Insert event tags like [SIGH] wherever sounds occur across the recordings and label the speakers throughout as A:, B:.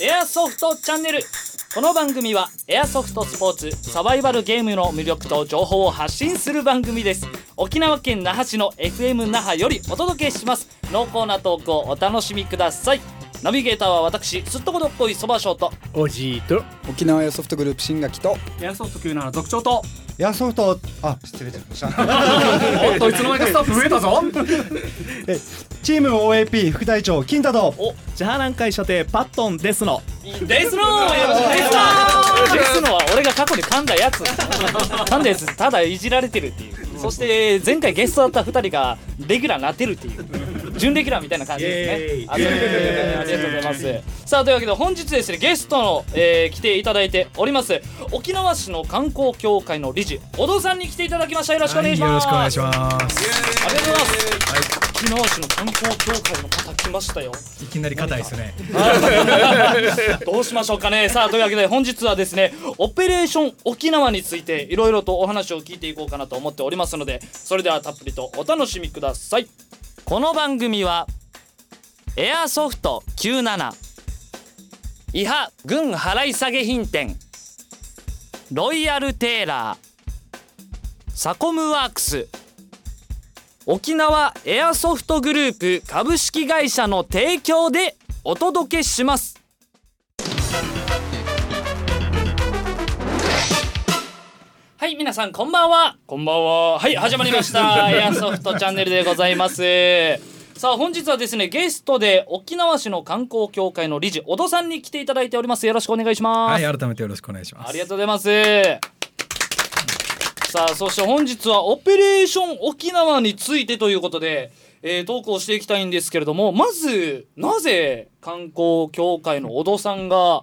A: エアソフトチャンネル。この番組はエアソフトスポーツサバイバルゲームの魅力と情報を発信する番組です。沖縄県那覇市の FM 那覇よりお届けします。濃厚なトークをお楽しみください。ナビゲーターは私すっとこどっこいそばショート
B: おじいと。
C: 沖縄エアソフトグループ新垣と。
D: エアソフト級な特徴と。
B: エアソフトあ失礼しました。[LAUGHS]
D: おっといつの間にかスタッフ増えたぞ。[LAUGHS]
B: えチーム OAP 副隊長金太と
E: ジャーラン会所定パットンですの。
A: ですのーですのは俺が過去に噛んだやつ。噛んだやつただいじられてるっていう。そして前回ゲストだった2人がレギュラーになってるっていう準レギュラーみたいな感じですね。ありがとうございます。さあというわけで本日ですねゲストの、えー来ていただいております沖縄市の観光協会の理事小戸さんに来ていただきました。よろしくお願いします、
E: よろしくお願いします。
A: ありがとうございます、沖縄市の観光協会の方来ましたよ。
E: いきなり硬いですね。[LAUGHS]
A: どうしましょうかね。さあというわけで本日はですねオペレーション沖縄についていろいろとお話を聞いていこうかなと思っておりますのでそれではたっぷりとお楽しみくださいこの番組はエアソフト97伊波軍払い下げ品店ロイヤルテーラーサコムワークス沖縄エアソフトグループ株式会社の提供でお届けします。はい皆さんこんばんは。こんばんは。はい始まりました。[LAUGHS] エアソフトチャンネルでございます。さあ本日はですねゲストで沖縄市の観光協会の理事小戸さんに来ていただいております。よろしくお願いします、
E: はい改めてよろしくお願いします。
A: ありがとうございます。さあそして本日はオペレーション沖縄についてということで、えートークをしていきたいんですけれどもまずなぜ観光協会の小戸さんが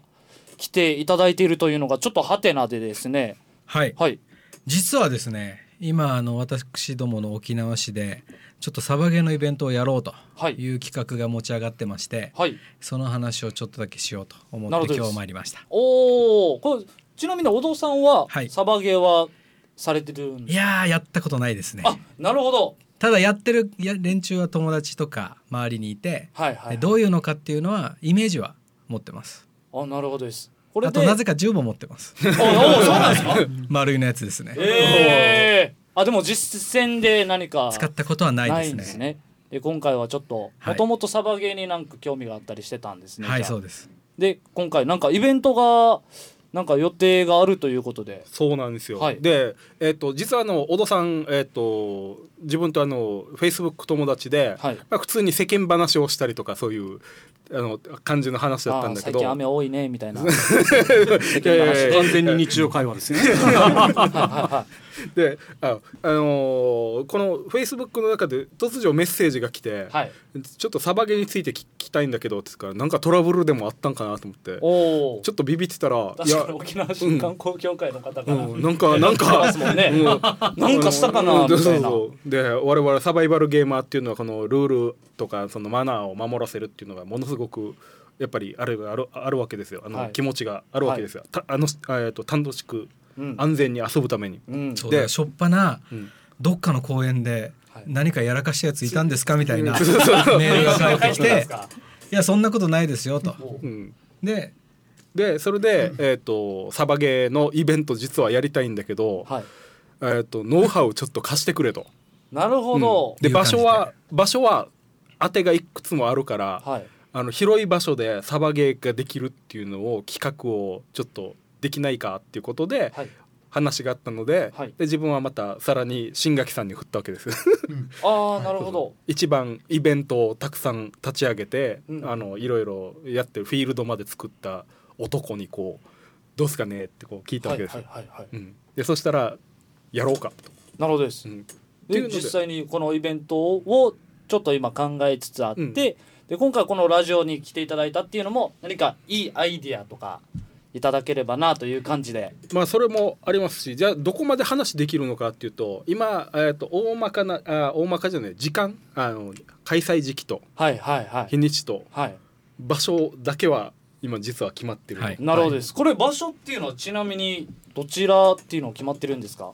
A: 来ていただいているというのがちょっとハテナでですね。
E: はい。
A: はい
E: 実はですね今あの私どもの沖縄市でちょっとサバゲーのイベントをやろうと
A: はい。
E: いう企画が持ち上がってまして、
A: はい。
E: その話をちょっとだけしようと思って今日参りました。
A: おおこれちなみに小戸さんは、
E: はい。
A: サバゲーはされてるんです
E: いやーやったことないですね。
A: あなるほど。
E: ただやってるや連中は友達とか周りにいて、
A: はいはい、
E: でどういうのかっていうのはイメージは持ってます。
A: あなるほどですこれ
E: あ
A: で
E: となぜか銃も持ってます。
A: おおそうなんですか？[LAUGHS]
E: 丸いのやつですね、
A: ええあでも実戦で何か
E: 使ったことはないですね。
A: んですね。で今回はちょっと
E: はい。
A: もともとサバゲーになんか興味があったりしてたんですね、
E: はいそうです。
A: で今回なんかイベントがなんか予定があるということで。
D: そうなんですよ、
A: はい。
D: で、えっと実はあの小戸さん、えっと自分とあのフェイスブック友達で、
A: はい。
D: まあ、普通に世間話をしたりとかそういうあの感じの話だったんだけど。
A: 最近雨多いねみたいな。[LAUGHS]
B: 完全に日常会話ですね [LAUGHS] [LAUGHS]
D: であ、あのーこのフェイスブックの中で突如メッセージが来て、
A: はい。
D: ちょっとサバゲーについて聞きたいんだけどってからなんかトラブルでもあったんかなと思って。ちょっとビビってたらい
A: 確かに沖縄市観光協会の方から、
D: うん、なんかなんか
A: ね。
D: うん。[LAUGHS]
A: なんかしたかな
D: うん。
A: みたいな。
D: で我々サバイバルゲーマーっていうのはこのルールとかそのマナーを守らせるっていうのがものすごくやっぱりあるあるあるわけですよ。あの、
A: はい。
D: 気持ちがあるわけですよ、たあのえーと楽しく
A: うん。
D: 安全に遊ぶために、
A: うん。
D: で
E: しょっぱな
D: うん。
E: どっかの公園で
A: はい。
E: 何かやらかしたやついたんですかみたいなメールが返ってきて
A: 書い
E: やそんなことないですよと。で
D: でそれで、えー、とサバゲーのイベント実はやりたいんだけど、
A: はい。
D: えー、とノウハウちょっと貸してくれと。
A: なるほど、
D: で場所は場所は当てがいくつもあるから、
A: はい
D: あの広い場所でサバゲーができるっていうのを企画をちょっとできないかっていうことで
A: はい。
D: 話があったので,、
A: はい。
D: で自分はまたさらに新垣さんに振ったわけです。
A: ああ [LAUGHS] なるほど。
D: 一番イベントをたくさん立ち上げて、
A: うん。
D: あのいろいろやってるフィールドまで作った男にこう「どうすかね?」ってこう聞いたわけです、
A: はいはいはいはい。
D: うん、でそしたら「やろうか」と。
A: なるほどです、
D: うん。で
A: で。実際にこのイベントをちょっと今考えつつあって、
D: うん
A: で今回このラジオに来ていただいたっていうのも何かいいアイディアとかいただければなという感じで。
D: まあそれもありますしじゃあどこまで話できるのかっていうと今、えー、と大まかなあ大まかじゃない時間あの開催時期と
A: はいはいはい。
D: 日にちと
A: はい。
D: 場所だけは今実は決まってる。と、
E: はい。
A: なるほどです、これ場所っていうのはちなみにどちらっていうのは決まってるんですか？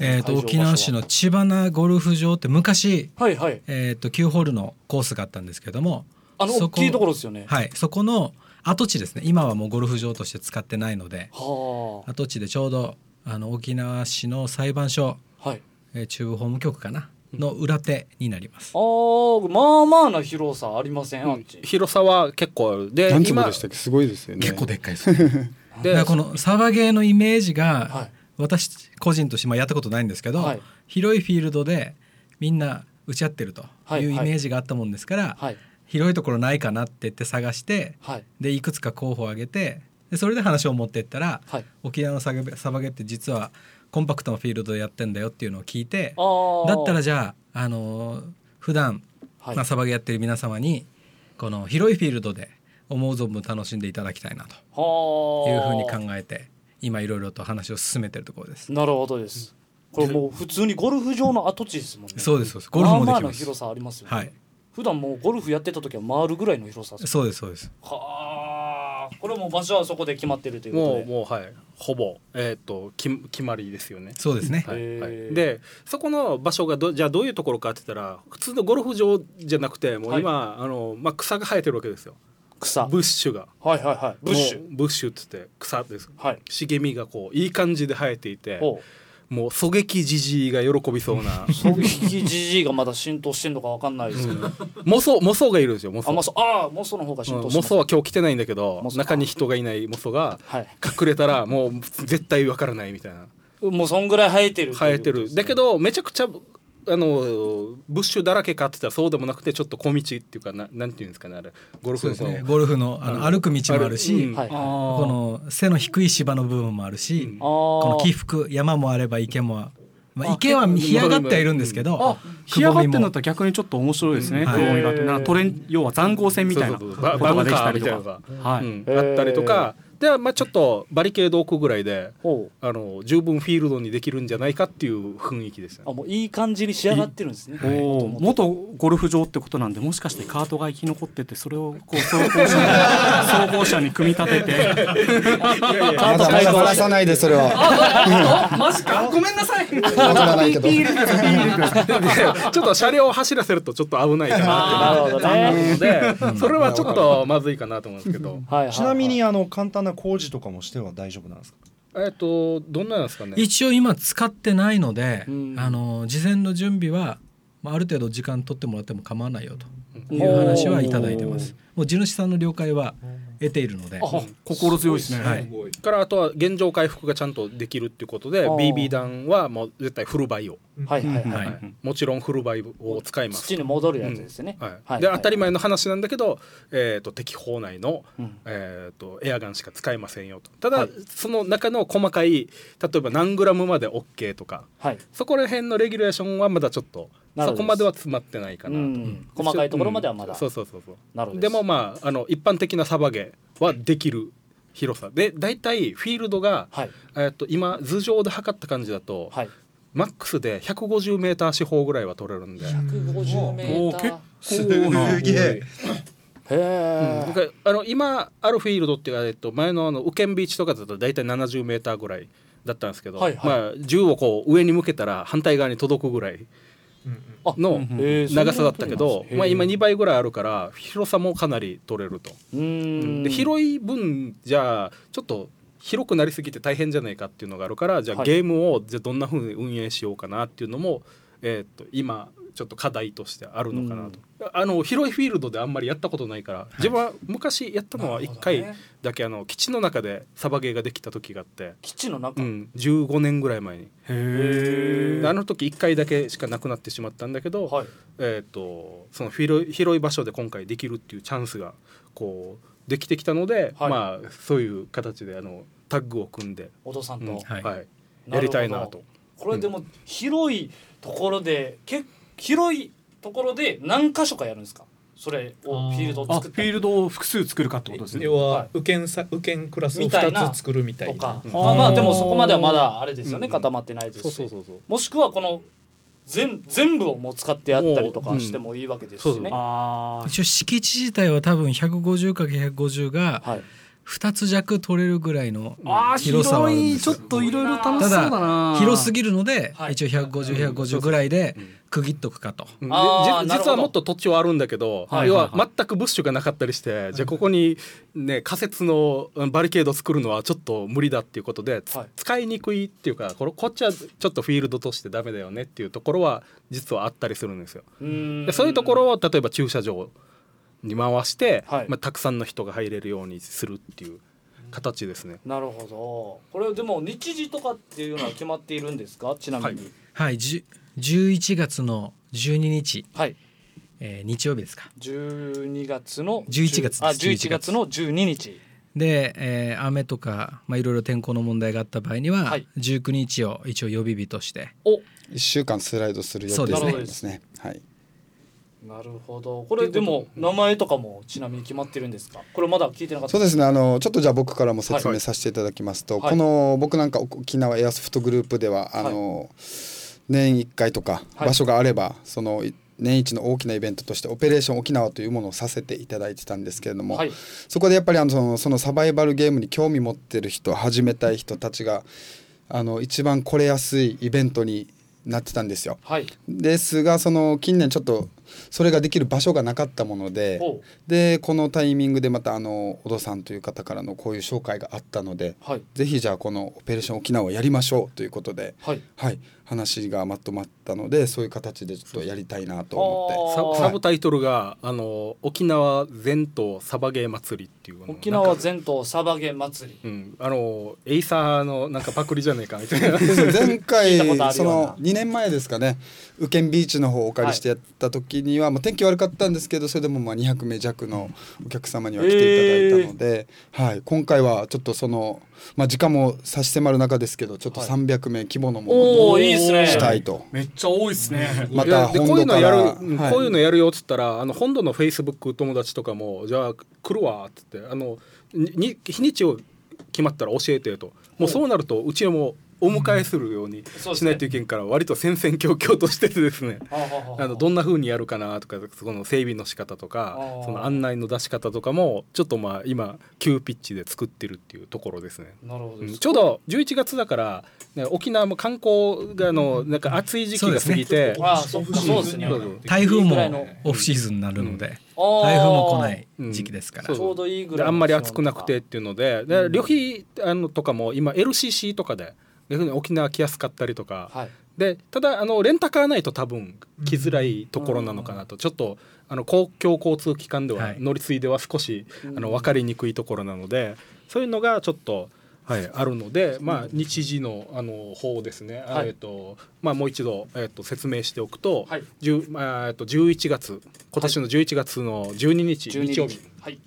E: えー、と沖縄市の千花ゴルフ場って昔、
A: はいはい。
E: えー、と9ホールのコースがあったんですけども
A: あの
E: そこ
A: 大きいところですよね。
E: はい、そこの、跡地ですね。今はもうゴルフ場として使ってないので。
A: は
E: 跡地でちょうどあの沖縄市の裁判所、
A: あはい。
E: えー中部法務局かな？の裏手になります。
A: あ。ーまあまあな広さありませんあっち。
D: 広さは結構ある。で
C: 何坪
D: 今
C: でしたっけ？すごいですよね。
E: 結構でっかいです。[LAUGHS] だ
D: で
E: このサバゲーのイメージが、
A: はい
E: 私個人としてまあやったことないんですけど、
A: はい。
E: 広いフィールドでみんな打ち合ってると
A: はい
E: い。うイメージがあったもんですから、
A: はい。
E: 広いところないかなって言って探して
A: はい。
E: でいくつか候補を挙げてでそれで話を持ってったら、
A: はい。
E: 沖縄のサバゲって実はコンパクトなフィールドでやってんだよっていうのを聞いてだったらじゃあ、あのー普段、
A: はい。
E: まあ、サバゲーやってる皆様にこの広いフィールドで思う存分楽しんでいただきたいなと
A: は
E: いうふうに
A: あ
E: 考えて今いろいろと話を進めてるところです。
A: なるほどです。これもう普通にゴルフ場の跡地ですもんね。
E: そうですそうです。ゴルフもできます。
A: まあまあの広さありますよね、
E: はい、
A: 普段もうゴルフやってた時は回るぐらいの広さです
E: そうですそうです。
A: はあこれもう場所はそこで決まってるということ
D: も
A: で。
D: うもうはい。ほぼえっ、とき決まりですよね。
E: そうですね。
D: はい。はい、でそこの場所がどじゃあどういうところかって言ったら普通のゴルフ場じゃなくてもう今、あのまあ、草が生えてるわけですよ
A: 草。
D: ブッシュが。
A: はいはいはい。ブッシュ。
D: ブッシュって言って草です。
A: はい。
D: 茂みがこういい感じで生えていて
A: お
D: もう狙撃じじいが喜びそうな。[LAUGHS]
A: 狙撃じじいがまだ浸透してんのかわかんないですけど、
D: モソモソがいるんですよモソ。
A: あまあそうああモソの方が浸
D: うん
A: 透してます、
D: モソは今日来てないんだけど
A: モソ。
D: 中に人がいないモソが
A: はい。
D: 隠れたらもう絶対わからないみたいな。
A: もうそんぐらい生えてる
D: 生えてる。だけどめちゃくちゃあのブッシュだらけかって言ったらそうでもなくてちょっと小道っていうかななんていうんですかねあれ。ゴルフの。
E: ね。ゴルフのあの歩く道もあるし、
D: うん。
A: はい。
E: この背の低い芝の部分もあるし、
D: うん。
E: この起伏山もあれば池も、まあ、池は干上がってはいるんですけど、
B: 干上がってんだ
E: も
B: ったら逆にちょっと面白いですね。
E: はい。
B: くぼみが。トレン要は残壕戦みたいなことができ
D: カーみたいな
B: たりとか
D: の。が、
B: はい。
D: うんあったりとかでまあちょっとバリケード置くぐらいであの十分フィールドにできるんじゃないかっていう雰囲気ですね。
A: あもういい感じに仕上がってるんですね。
B: おお元ゴルフ場ってことなんでもしかしてカートが生き残っててそれをこう走行車に [LAUGHS] 走行車に組み立てて。
C: まだまだ話さないでそれは
B: マジかごめんなさい
D: ちょっと車両を走らせるとちょっと危ないかなって
A: なるほどね
D: いうのでそれはちょっとまずいかなと思うんですけど
A: はいはいはい
B: ちなみにあの簡単な工事とかもしては大丈夫なんですか？
D: えっとどんななんですかね？
E: 一応今使ってないので、
A: うん。
E: あの事前の準備は、まあ、ある程度時間取ってもらっても構わないよという話はいただいてます。もう地主さんの了解は得ているので、
A: あ
B: 心強いですね。
E: はい、
D: からあとは現状回復がちゃんとできるっていうことで BB 弾はもう絶対フルバイを、
A: はいはいはい、
E: はい。
D: もちろんフルバイを使います。
A: 土に戻るやつですね、
D: はい。
A: はい。
D: で当たり前の話なんだけど、えー、と敵砲内の、
A: うん。
D: えー、とエアガンしか使えませんよと。ただ、
A: はい。
D: その中の細かい例えば何グラムまで OK とか
A: はい。
D: そこら辺のレギュレーションはまだちょっとそこまでは詰まってないかなと、
A: うん。細かいところまではまだ。
D: うん。そうそうそうそう。
A: なるほど
D: でもまああの一般的なサバゲーはできる広さ。で大体フィールドが、
A: はい。
D: えー、と今頭上で測った感じだと、
A: はい。
D: マックスで150メーター四方ぐらいは取れるんで、
A: 150メーター。
B: 結構な。すげえ。
A: へえ、
D: なんかあの今あるフィールドっていうか、えっと、前のあのウケンビーチとかだと大体70メーターぐらいだったんですけど、
A: はいはい。
D: まあ、銃をこう上に向けたら反対側に届くぐらい
A: あ
D: の長さだったけど、まあ、今2倍ぐらいある
A: か
D: から広さもかなり取れると。
A: うーん。
D: で広い分じゃあちょっと広くなりすぎて大変じゃないかっていうのがあるからじゃあ
A: はい。
D: ゲームをじゃあどんなふうに運営しようかなっていうのも、えー、と今ちょっと課題としてあるのかなと、あの広いフィールドであんまりやったことないから、自分は昔やったのは1回だけあの基地の中でサバゲーができた時があって、
A: 基地の中、
D: うん、15年ぐらい前に。
B: へ
D: であの時1回だけしかなくなってしまったんだけど、
A: はい。
D: えー、とその広い広い場所で今回できるっていうチャンスがこうできてきたので、
A: はい。
D: まあそういう形であのタッグを組んで、
A: お父さんと、
D: うん
E: はい。
D: やりたいなと。
A: これでも広いところでけ広いところで何箇所かやるんですか？それをフィールドを
B: あ
A: 作った
B: フィールドを複数作るかってことですね。
F: 要
A: は
F: はい。右肩さ右肩クラスを
A: みたいな。
F: 2つ作るみたいな。
A: とか、
B: ん。
A: まあまあでもそこまではまだあれですよね、
D: うん。
A: 固まってないですし。
D: そうそうそう。そう
A: もしくはこの全全部をもう使ってやったりとかしてもいいわけですしね、
B: ああ
E: 一応敷地自体は多分 150×150 が
A: はい
E: 2つ弱取れるぐらいの広さはあるんです
B: ちょっといろいろ楽し
E: た
B: そうだな。
E: だ広すぎるので、
A: はい。
E: 一応150150ぐらいで区切っとくかと、
D: うん。実はもっと土地はあるんだけど、
A: はい
D: 要は
A: はい。は
D: 全くブッシュがなかったりして、じゃあここにね仮設のうんバリケード作るのはちょっと無理だっていうことで、つ
A: はい。
D: 使いにくいっていうかこれこっちはちょっとフィールドとしてダメだよねっていうところは実はあったりするんですよ。
A: うん。
D: でそういうところを例えば駐車場に回して、
A: はい。
D: まあ、たくさんの人が入れるようにするっていう形ですね。
A: なるほど。これでも日時とかっていうのは決まっているんですか？ちなみに。
E: はい。じゅ11月の12日、
A: はい、
E: えー日曜日ですか。
A: 12月の
E: 11月です。
A: あ11月の12日
E: で、えー雨とか、まあ、いろいろ天候の問題があった場合には、
A: はい。
E: 19日を一応予備日として。
A: お。
C: 一週間スライドする予定
E: そうです
A: ね。
C: です。ね。はい。
A: なるほど。これでも名前とかもちなみに決まってるんですか？これまだ聞いてなかった。
C: そうですね。あのちょっとじゃあ僕からも説明させていただきますと、
A: はい。
C: この僕なんか沖縄エアソフトグループではあの、年1回とか
A: はい
C: 場所があれば、その年一の大きなイベントとしてオペレーション沖縄というものをさせていただいてたんですけれども、
A: はい。
C: そこでやっぱりあのそのそのサバイバルゲームに興味持ってる人始めたい人たちがあの一番来れやすいイベントになってたんですよ。
A: はい。
C: ですがその近年ちょっとそれができる場所がなかったもので
A: お
C: でこのタイミングでまたあの小戸さんという方からのこういう紹介があったので
A: はい。
C: ぜひじゃあこのオペレーション沖縄をやりましょうということで、
A: はい。
C: はい、話がまとまったのでそういう形でちょっとやりたいなと思って。
D: ササブタイトルがあの沖縄全島サバゲー祭りっていうの
A: 沖縄全島サバゲ祭り。
D: うん、あのエイサーのなんかパクリじゃねえかみたいな。[LAUGHS]
C: 前回その2年前ですかね。宇検ビーチの方をお借りしてやった時には、まあ、天気悪かったんですけどそれでもまあ200名弱のお客様には来ていただいたので、はい、今回はちょっとその、まあ、時間も差し迫る中ですけどちょっと300名規模のもの
A: おお
C: に
A: いいですね
C: したいと。
B: めっちゃ多いですね。
C: ま
D: いや
C: た
D: でこういうのやる、
C: はい
D: こういうのやるよっつったらあの本土のフェイスブック友達とかもじゃあ来るわっつってあのに日にちを決まったら教えてともうそうなるとうちはもうお迎えするようにしないといけんから割と戦々恐々としててですね。
A: はあ
D: のどんな風にやるかなとかその整備の仕方とかその案内の出し方とかもちょっとまあ今急ピッチで作ってるっていうところですね。
A: なるほど
D: うんちょうど11月だから、ね、沖縄も観光があのなんか暑い時期が過ぎて、
A: ああそっかそうですね。
D: そうそう。
E: 台風もオフシーズンになるので、台風も来ない時期ですから、
D: うん。
A: ちょうどいいぐらい
D: あんまり暑くなくてっていうのでで旅費あのとかも今 LCC とかで逆に沖縄来やすかったりとか、
A: はい。
D: でただあのレンタカーないと多分来づらいところなのかなと、ちょっとあの公共交通機関では、
E: はい。
D: 乗り継いでは少しあの分かりにくいところなのでそういうのがちょっと。はい、あるので、まあ、日時のあの方ですね、
A: はい。
D: えっとまあ、もう一度、えっと説明しておくと、
A: はい。
D: 10まあえっと11月今年の11月の12日、
A: 12
D: 日。曜日。
A: はい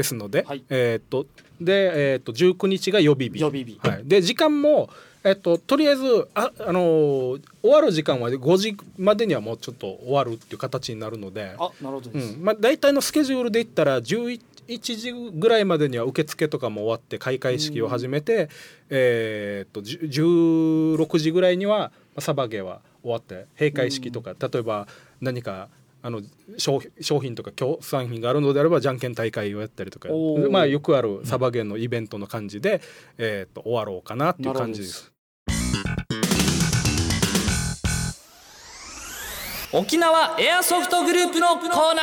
D: ですので、
A: はい。
D: えーっとで、えーっと19日が予備日。
A: 予備日。
D: はい、で時間も、えっととりあえずあ、あのー終わる時間は5時までにはもうちょっと終わるっていう形になるので、
A: あなるほど
D: まあ、大体のスケジュールで言ったら11時ぐらいまでには受付とかも終わって開会式を始めて、えーっとじゅ16時ぐらいにはまあサバゲーは終わって閉会式とか、例えば何かあの商商品とか協賛品があるのであればじゃんけん大会をやったりとか。まあよくあるサバゲーのイベントの感じで、えーっと終わろうかなっていう感じです。
A: 沖縄エアソフトグループのコーナ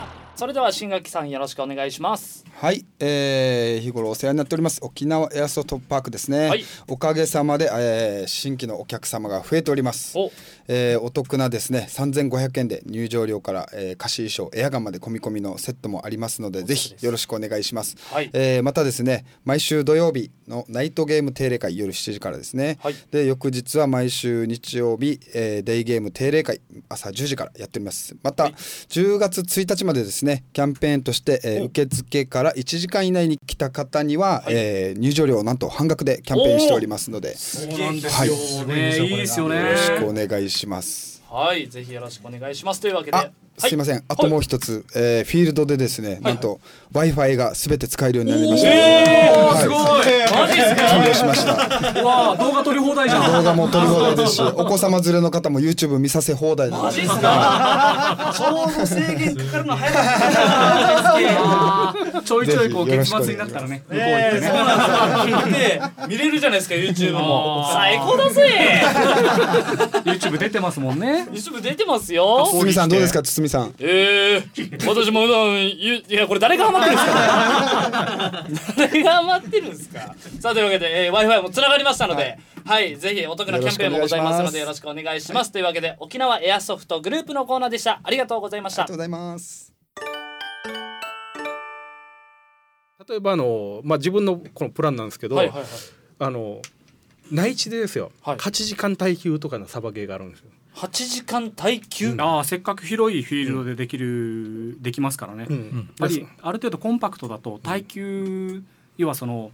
A: ー。それでは新垣さんよろしくお願いします
C: はい、えー、日頃お世話になっております沖縄エアソフトパークですね、
A: はい。
C: おかげさまで、えー新規のお客様が増えております。
A: お。
C: えーお得なですね3500円で入場料から、えー貸し衣装エアガンまで込み込みのセットもありますのでぜひよろしくお願いします、
A: はい。
C: えーまたですね毎週土曜日のナイトゲーム定例会夜7時からですね、
A: はい。
C: で翌日は毎週日曜日、えーデイゲーム定例会朝10時からやっております。また、10月1日までですねキャンペーンとして、えー
A: お。
C: 受付から1時間以内に来た方には、えー入場料をなんと半額でキャンペーンしておりますので。
B: そうなんです
C: はい。
B: よね。いいですよね。
C: よろしくお願いします
A: はいぜひよろしくお願いします。というわけで
C: あすいません、あともう一つ、えーフィールドでですね、なんと w i f i がすべて使えるようになりました、はい。
B: すごい。
A: マジですか？
C: 完了しました。
B: うわあ動画撮り放題じゃん。
C: 動画も撮り放題ですしお子様連れの方も YouTube 見させ放題で。
A: マジっすか？ちょうど制限かかるの早かったな
B: ちょいちょいこう月末になったらね向こう行
A: えー、
B: ってね。
A: そうなんですよ。で見れるじゃないですか YouTube も。[LAUGHS] 最高だぜ。[LAUGHS] [LAUGHS]
B: YouTube 出てますもんね
A: YouTube 出てますよ
C: 堤さんどうですか堤さん。
A: えー、私も普段ゆいやこれ誰がハマってるんですか？[LAUGHS] 誰がハマってるんですか？さあというわけで、えー、w i f i もつながりましたのではい、ぜひお得なキャンペーンもございますのでよ
C: よ
A: ろしくお願いします。というわけで沖縄エアソフトグループのコーナーでした。ありがとうございました。
C: ありがとうございます。
D: 例えばあの、まあ、自分のこのプランなんですけど、
A: はいはいはい。
D: あの内地でですよ、
A: はい。
D: 8時間耐久とかのサバゲーがあるんですよ。
A: 8時間耐久、
B: ああせっかく広いフィールドでできる、できますからね、やっ
D: うん
B: ぱりある程度コンパクトだと耐久、要はその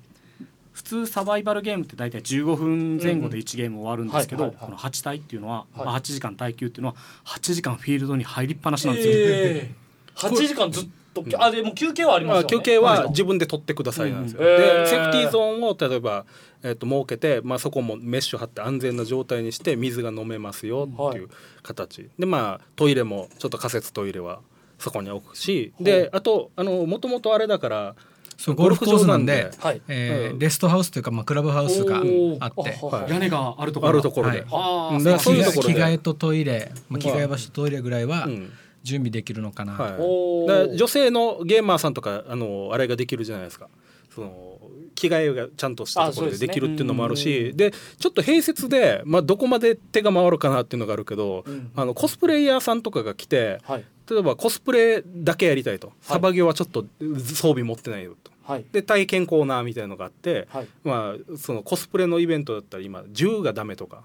B: 普通サバイバルゲームって大体15分前後で1ゲーム終わるんですけどこの8体っていうのは、
A: はい。
B: まあ、8時間耐久っていうのは8時間フィールドに入りっぱなしなんですよ、
A: えー、8時間ずっとあでも休憩はありますよ、ね、
D: まあ、休憩は自分で取ってくださいなんですよ。
A: うん
D: でセーフティーゾーンを例えば、えっと設けて、まあ、そこもメッシュ張って安全な状態にして水が飲めますよっていう形、でまあトイレもちょっと仮設トイレはそこに置くしであとあのもともとあれだから
E: そうゴルフコースなんで、
A: はい。
E: えレストハウスというか、まあ、クラブハウスがあって
B: 屋根があるところ
D: あるところで、
E: はい。
B: ああ
D: だからそういうと
E: 着
D: ころで。
E: 替えとトイレ、まあ、着替え場所とトイレぐらいは
D: うん
E: 準備できるのかなと、
D: はい、女性のゲーマーさんとかあのあれができるじゃないですか。その着替えがちゃんとしたところで
A: で
D: きるっていうのもあるしで,、ちょっと併設で、まあ、どこまで手が回るかなっていうのがあるけど、
A: うん。
D: あのコスプレイヤーさんとかが来て
A: はい。
D: 例えばコスプレだけやりたいと、サバゲーはちょっと装備持ってないよと。
A: はい。
D: で体験コーナーみたいのがあって、
A: はい。
D: まあ、そのコスプレのイベントだったら今銃がダメとか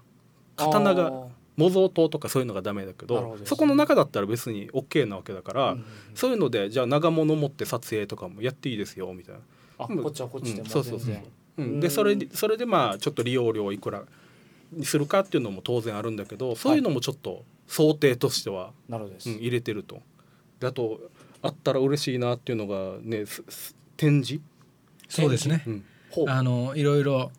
D: 刀が模造刀とかそういうのがダメだけどそこの中だったら別に OK なわけだから、
A: うん
D: そういうのでじゃあ長物持って撮影とかもやっていいですよみたいな。
A: あ
D: うん
A: こっちはこっちで
D: うん
A: も
D: そうそうそう。
A: 全然。
D: うん、でそれでそれでまあちょっと利用料いくらにするかっていうのも当然あるんだけどそういうのもちょっと想定としては、
A: なるほどです、
D: うん、入れてると。であとあったら嬉しいなっていうのがね展示、
E: そうですね。
D: うん。
A: ほう。
E: あのいろいろ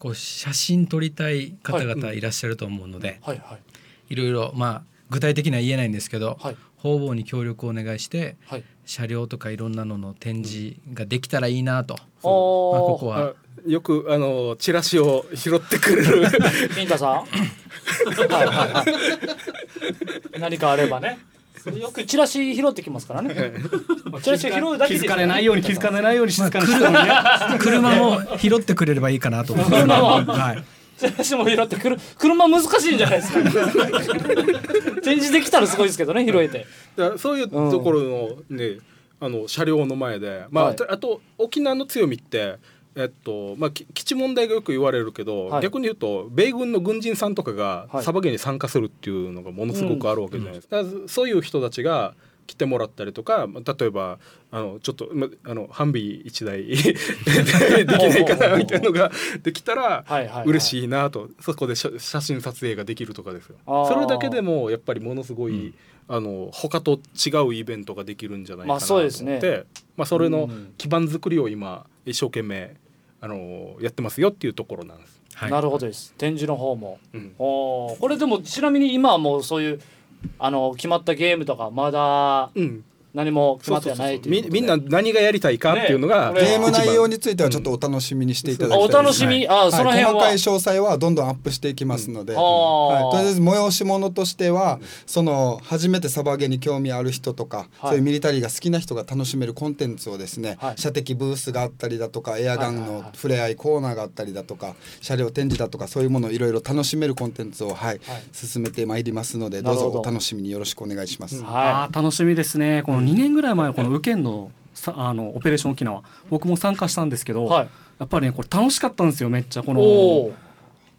E: こう写真撮りたい方々いらっしゃると思うので、
A: はいはい。
E: いろいろまあ具体的には言えないんですけど、
A: はい。
E: 方々に協力をお願いして
A: はい。
E: 車両とかいろんなのの展示ができたらいいなと、
A: お
E: まあ、こ
A: ー
E: こは。
D: あよくあのチラシを拾ってくれる
A: 金太さん。[LAUGHS] はいはいはい。何かあればねよくチラシ拾ってきますからね。チラシを拾うだけで。
B: 気づかれないように気づかれないように静かに
E: 車も拾ってくれればいいかなと思って
A: 車も
E: はい、
A: チラシも拾ってくる。車難しいんじゃないですか。展示できたらすごいですけどね拾えて。
D: だからそういうところのね、あの車両の前で、まあ
A: はい。
D: あと沖縄の強みってえっとまあ、き基地問題がよく言われるけど、
A: はい。
D: 逆に言うと米軍の軍人さんとかが
A: はい。
D: サバゲーに参加するっていうのがものすごくあるわけじゃないですか,、だからそういう人たちが来てもらったりとかまあ例えばあのちょっと、まあのハンビー1台で [LAUGHS] できないかなみたいなのができたら嬉しいなとそこで写写真撮影ができるとかですよ。それだけでもやっぱりものすごい、あの他と違うイベントができるんじゃないか
A: まあ
D: なと思って、
A: そうですね。
D: まあ、それの
A: うん。
D: 基盤作りを今一生懸命あのやってますよっていうところなんです。
E: はい。
A: なるほどです。展示の方も。
D: うん。
A: おー。これでもちなみに今はもうそういうあの決まったゲームとかまだ
D: うん、
A: 何も決まってはない
D: みみんな何がやりたいかっていうのが、
A: ね
C: ゲーム内容に
D: 一
C: ついてはちょっとお楽しみにしていただ
A: あお
C: きたいです
A: 楽しみ、あその辺は、
C: はい、細かい詳細はどんどんアップしていきますので、
A: うん。
C: はい、とりあえず催し物としては、その初めてサバゲーに興味ある人とか、そういうミリタリーが好きな人が楽しめるコンテンツをですね、
A: はい。
C: 射的ブースがあったりだとかエアガンの
A: はいはいはい。
C: 触れ合いコーナーがあったりだとか車両展示だとかそういうものをいろいろ楽しめるコンテンツを、はい。進めてまいりますのでど。うぞお楽しみによろしくお願いします。
B: あ
A: は
B: ー楽しみですねこの2年ぐらい前このウケンのさあのオペレーション沖縄僕も参加したんですけど、
A: はい。
B: やっぱりねこれ楽しかったんですよめっちゃ。この
A: お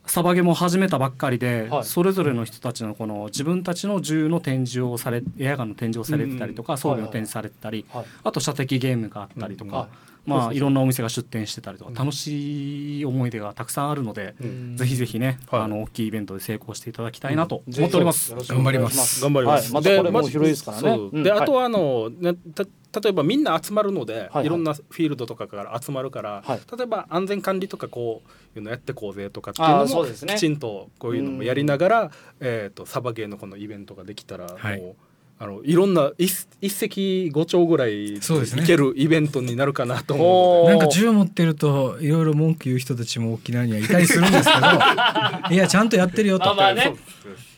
B: サバゲも始めたばっかりで、
A: はい。
B: それぞれの人たちのこの自分たちの銃の展示をされエアガンの展示をされてたりとか、装備の展示されてたり、
A: はい。
B: あと射的ゲームがあったりとか、
A: はい
B: まあいろんなお店が出店してたりとか楽しい思い出がたくさんあるので、ぜひぜひね、
D: はい。
B: あの大きいイベントで成功していただきたいなと思っております。
A: よろしくお願いします。
D: 頑張ります。
A: はい、またこれも広いですからね。
D: そう。
A: うん。はい
D: であとはあの、ね、た例えばみんな集まるので、
A: はい
D: い。ろんなフィールドとかから集まるから、
A: はい。
D: 例えば安全管理とかこういうのやってこうぜとかっていう
A: あ
D: のも
A: ね。
D: きちんとこういうのもやりながら、えー、とサバゲーのこのイベントができたら、
E: はい。
D: もうあのいろんな一一石五鳥ぐらいい
E: そうですね。
D: けるイベントになるかなと思うので。[LAUGHS]
A: おー。
E: なんか銃持ってるといろいろ文句言う人たちも沖縄にはいたりするんですけど。[LAUGHS] いやちゃんとやってるよと。
A: まあまあね。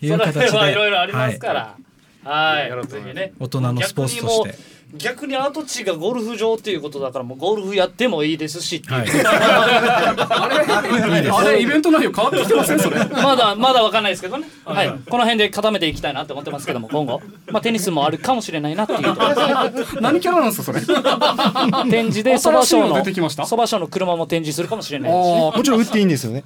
E: いう形で。
A: それはいろいろありますか
E: はい。
A: らはい、
D: やろうと思い
A: ね。
E: 大人のスポーツとして
A: 逆に跡地がゴルフ場っていうことだからもうゴルフやってもいいですし。っていう、
E: はい [LAUGHS]
B: あれイベント内容変わってきてません？それ。[LAUGHS]
A: まだまだわかんないですけどね、はい、この辺で固めていきたいなって思ってますけども今後、まあ、テニスもあるかもしれないなっていう。ところです
B: 何キャラなんですかそれ？[LAUGHS]
A: 展示でそば賞
B: 新しいの
A: の
B: 出てきました？
A: そば賞の車も展示するかもしれないですし。ね
B: あ
G: もちろん打っていいんですよね。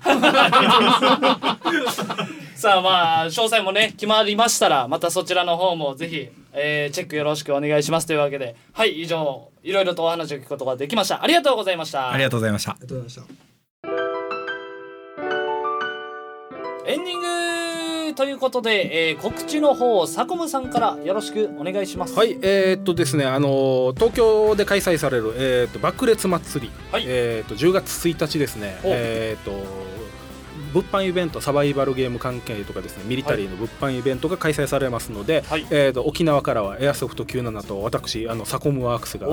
A: さあまあ詳細もね決まりましたらまたそちらの方もぜひ、えーチェックよろしくお願いしますというわけで。はい以上いろいろとお話を聞くことができました。ありがとうございました。
E: ありがとうございました。
A: エンディングということで、えー告知の方サコムさんからよろしくお願いします。
D: はい、えーっとですね、あの東京で開催される、えーっと爆裂祭。り、
A: はい。
D: えーっと10月1日ですね、
A: お。
D: えーっと物販イベントサバイバルゲーム関係とかですねミリタリーの物販イベントが開催されますので、
A: はい。
D: えーっと沖縄からはエアソフト97と私あのサコムワークスがあ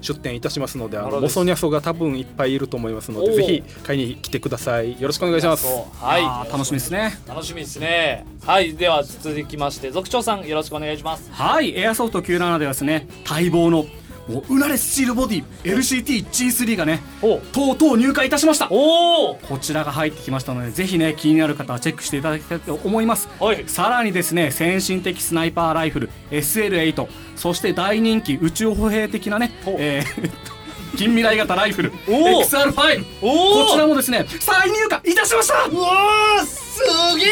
D: 出店いたしますのであのボソニャソが多分いっぱいいると思いますの
A: お
D: でぜひ買いに来てください。よろしくお願いします。
A: はい。
B: 楽しみですね。
A: 楽しみですね。はい。では続きまして族長さんよろしくお願いします。
B: はい。エアソフト97ではですね待望のもううなれスチールボディ LCT-G3 がね
A: お。
B: とうとう入荷いたしました。こちらが入ってきましたのでぜひね気になる方はチェックしていただきたいと思います。
A: はい。
B: さらにですね先進的スナイパーライフル SL8 そして大人気宇宙歩兵的なねえー [LAUGHS] 近未来型ライフル
A: おー。
B: XR5
A: おお
B: こちらもですね再入荷いたしました。
A: うわーすげえ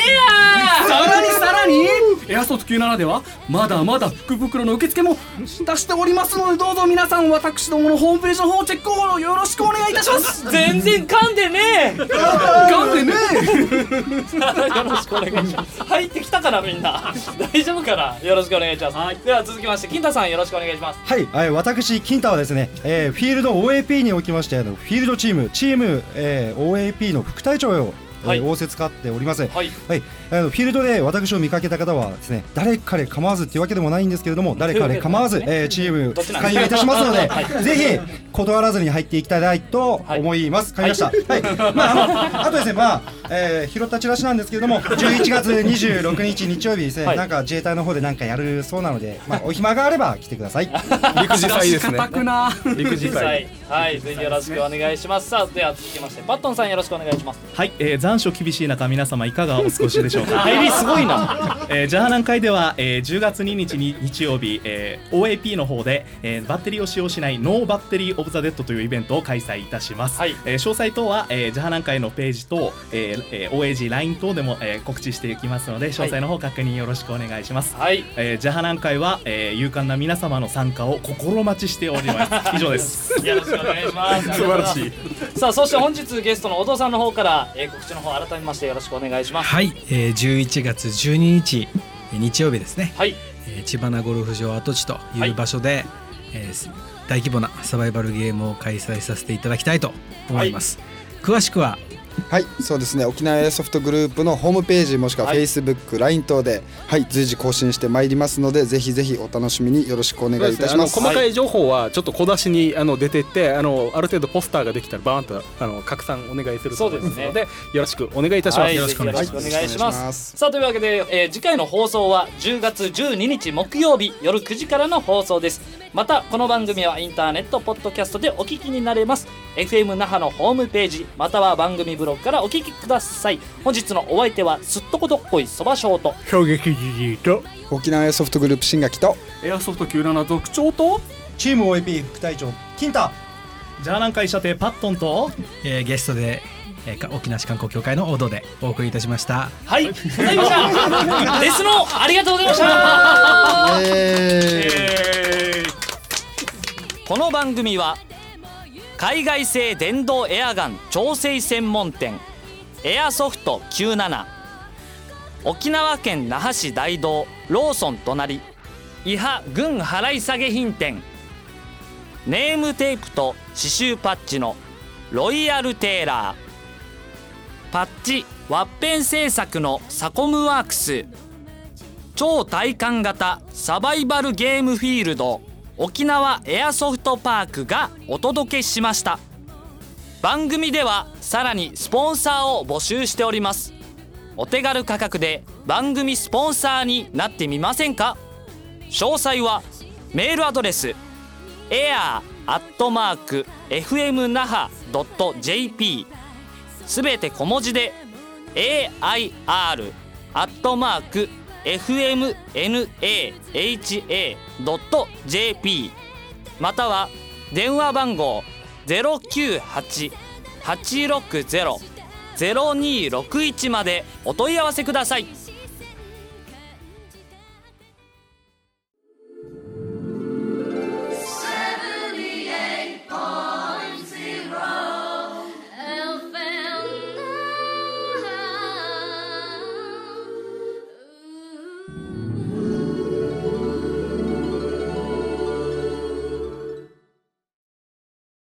A: な
B: さらにさらにエアソフト97ではまだまだ福袋の受付も出しておりますのでどうぞ皆さん私どものホームページの方チェックをよろしくお願いいたします。
A: 全然噛んでねえ。
B: 頑張ね [LAUGHS]
A: よろしくお願いします。入ってきたかなみんな。大丈夫かな？よろしくお願いします、
B: はい。
A: では続きまして金太さんよろしくお願いします。
G: はい、はい、私金太はですね、えーフィールド OAP におきましてあのフィールドチームチーム、えー OAP の副隊長を、えー
A: はい。
G: 仰せつかっております。
A: はい。
G: はい、フィールドで私を見かけた方はですね誰彼構わずっていうわけでもないんですけれども誰彼構わず、えーチーム
A: どっちなんですか？
G: 勧誘いたしますので、
A: はい。
G: ぜひ断らずに入っていきたいと思います。買い。ました。はい、まああのあとですねまあ、えー拾ったチラシなんですけれども11月26日日曜日ですね、
A: はい。
G: なんか自衛隊の方でなんかやるそうなので、まあお暇があれば来てください。[LAUGHS]
D: 陸自祭ですね。
B: 固くな。
D: 陸自祭。
A: はい。ぜひよろしくお願いします。さあでは続きましてパットンさんよろしくお願いします。
H: はい、えー残暑厳しい中皆様いかがお過ごしでしょうか、[LAUGHS]
A: 入りすごいな。
H: えー、ジャー南海では、えー10月2日に日曜日、えー OAP の方で、えーバッテリーを使用しないノーバッテリーオブザデッドというイベントを開催いたします、
A: はい。
H: えー詳細等は、えー、ジャー南海のページと、えーえー OAG、LINE 等でも、えー告知していきますので詳細の方確認よろしくお願いします、
A: はい。
H: えー、ジャハ南海は、えー勇敢な皆様の参加を心待ちしております。[LAUGHS] 以上です。
A: よろしくお願いします。[LAUGHS]
D: 素晴らしい。
A: さあそして本日ゲストのお父さんの方から、えー告知の方改めましてよろしくお願いします。
E: はい、えー、11月12日えー日曜日ですね、
A: はい。
E: えー、千葉なゴルフ場跡地と
A: はいいう
E: 場所で、えーす大規模なサバイバルゲームを開催させていただきたいと思います、詳しくは
C: はいそうですね。沖縄エアソフトグループのホームページもしくは
A: はい。
C: Facebook、LINE 等ではい随時更新してまいりますのでぜひぜひお楽しみによろしくお願いいたします。
D: あの細かい情報はちょっと小出しにあの出てってあのある程度ポスターができたらバーンとあの拡散お願いすると思いますのでよろしくお願いいたします、
A: はい、
E: よろしくお願いします。
A: ます。さあというわけで、えー次回の放送は10月12日木曜日夜9時からの放送ですまたこの番組はインターネットポッドキャストでお聞きになれます。FM 那覇のホームページまたは番組ブログからお聞きください。本日のお相手はすっとこどっこいそばショート
D: 衝撃じじいと
C: 沖縄エアソフトグループ新垣と
B: エアソフト97族長と
G: チーム OAP 副隊長金太。
H: ジャー南海射程パットンと
E: えーゲストで、えーか沖縄市観光協会の王道でお送りいたしました。
A: はい。ございました。デスノーありがとうございました。
C: えー
A: この番組は海外製電動エアガン調整専門店エアソフト97沖縄県那覇市大道ローソン隣伊波軍払い下げ品店ネームテープと刺繍パッチのロイヤルテーラーパッチワッペン製作のサコムワークス超体感型サバイバルゲームフィールド沖縄エアソフトパークがお届けしました。番組ではさらにスポンサーを募集しております。お手軽価格で番組スポンサーになってみませんか？詳細はメールアドレス air.fmnaha.jp すべて小文字で air.fmnaha.jp fmnaha.jp または電話番号098-860-0261までお問い合わせください。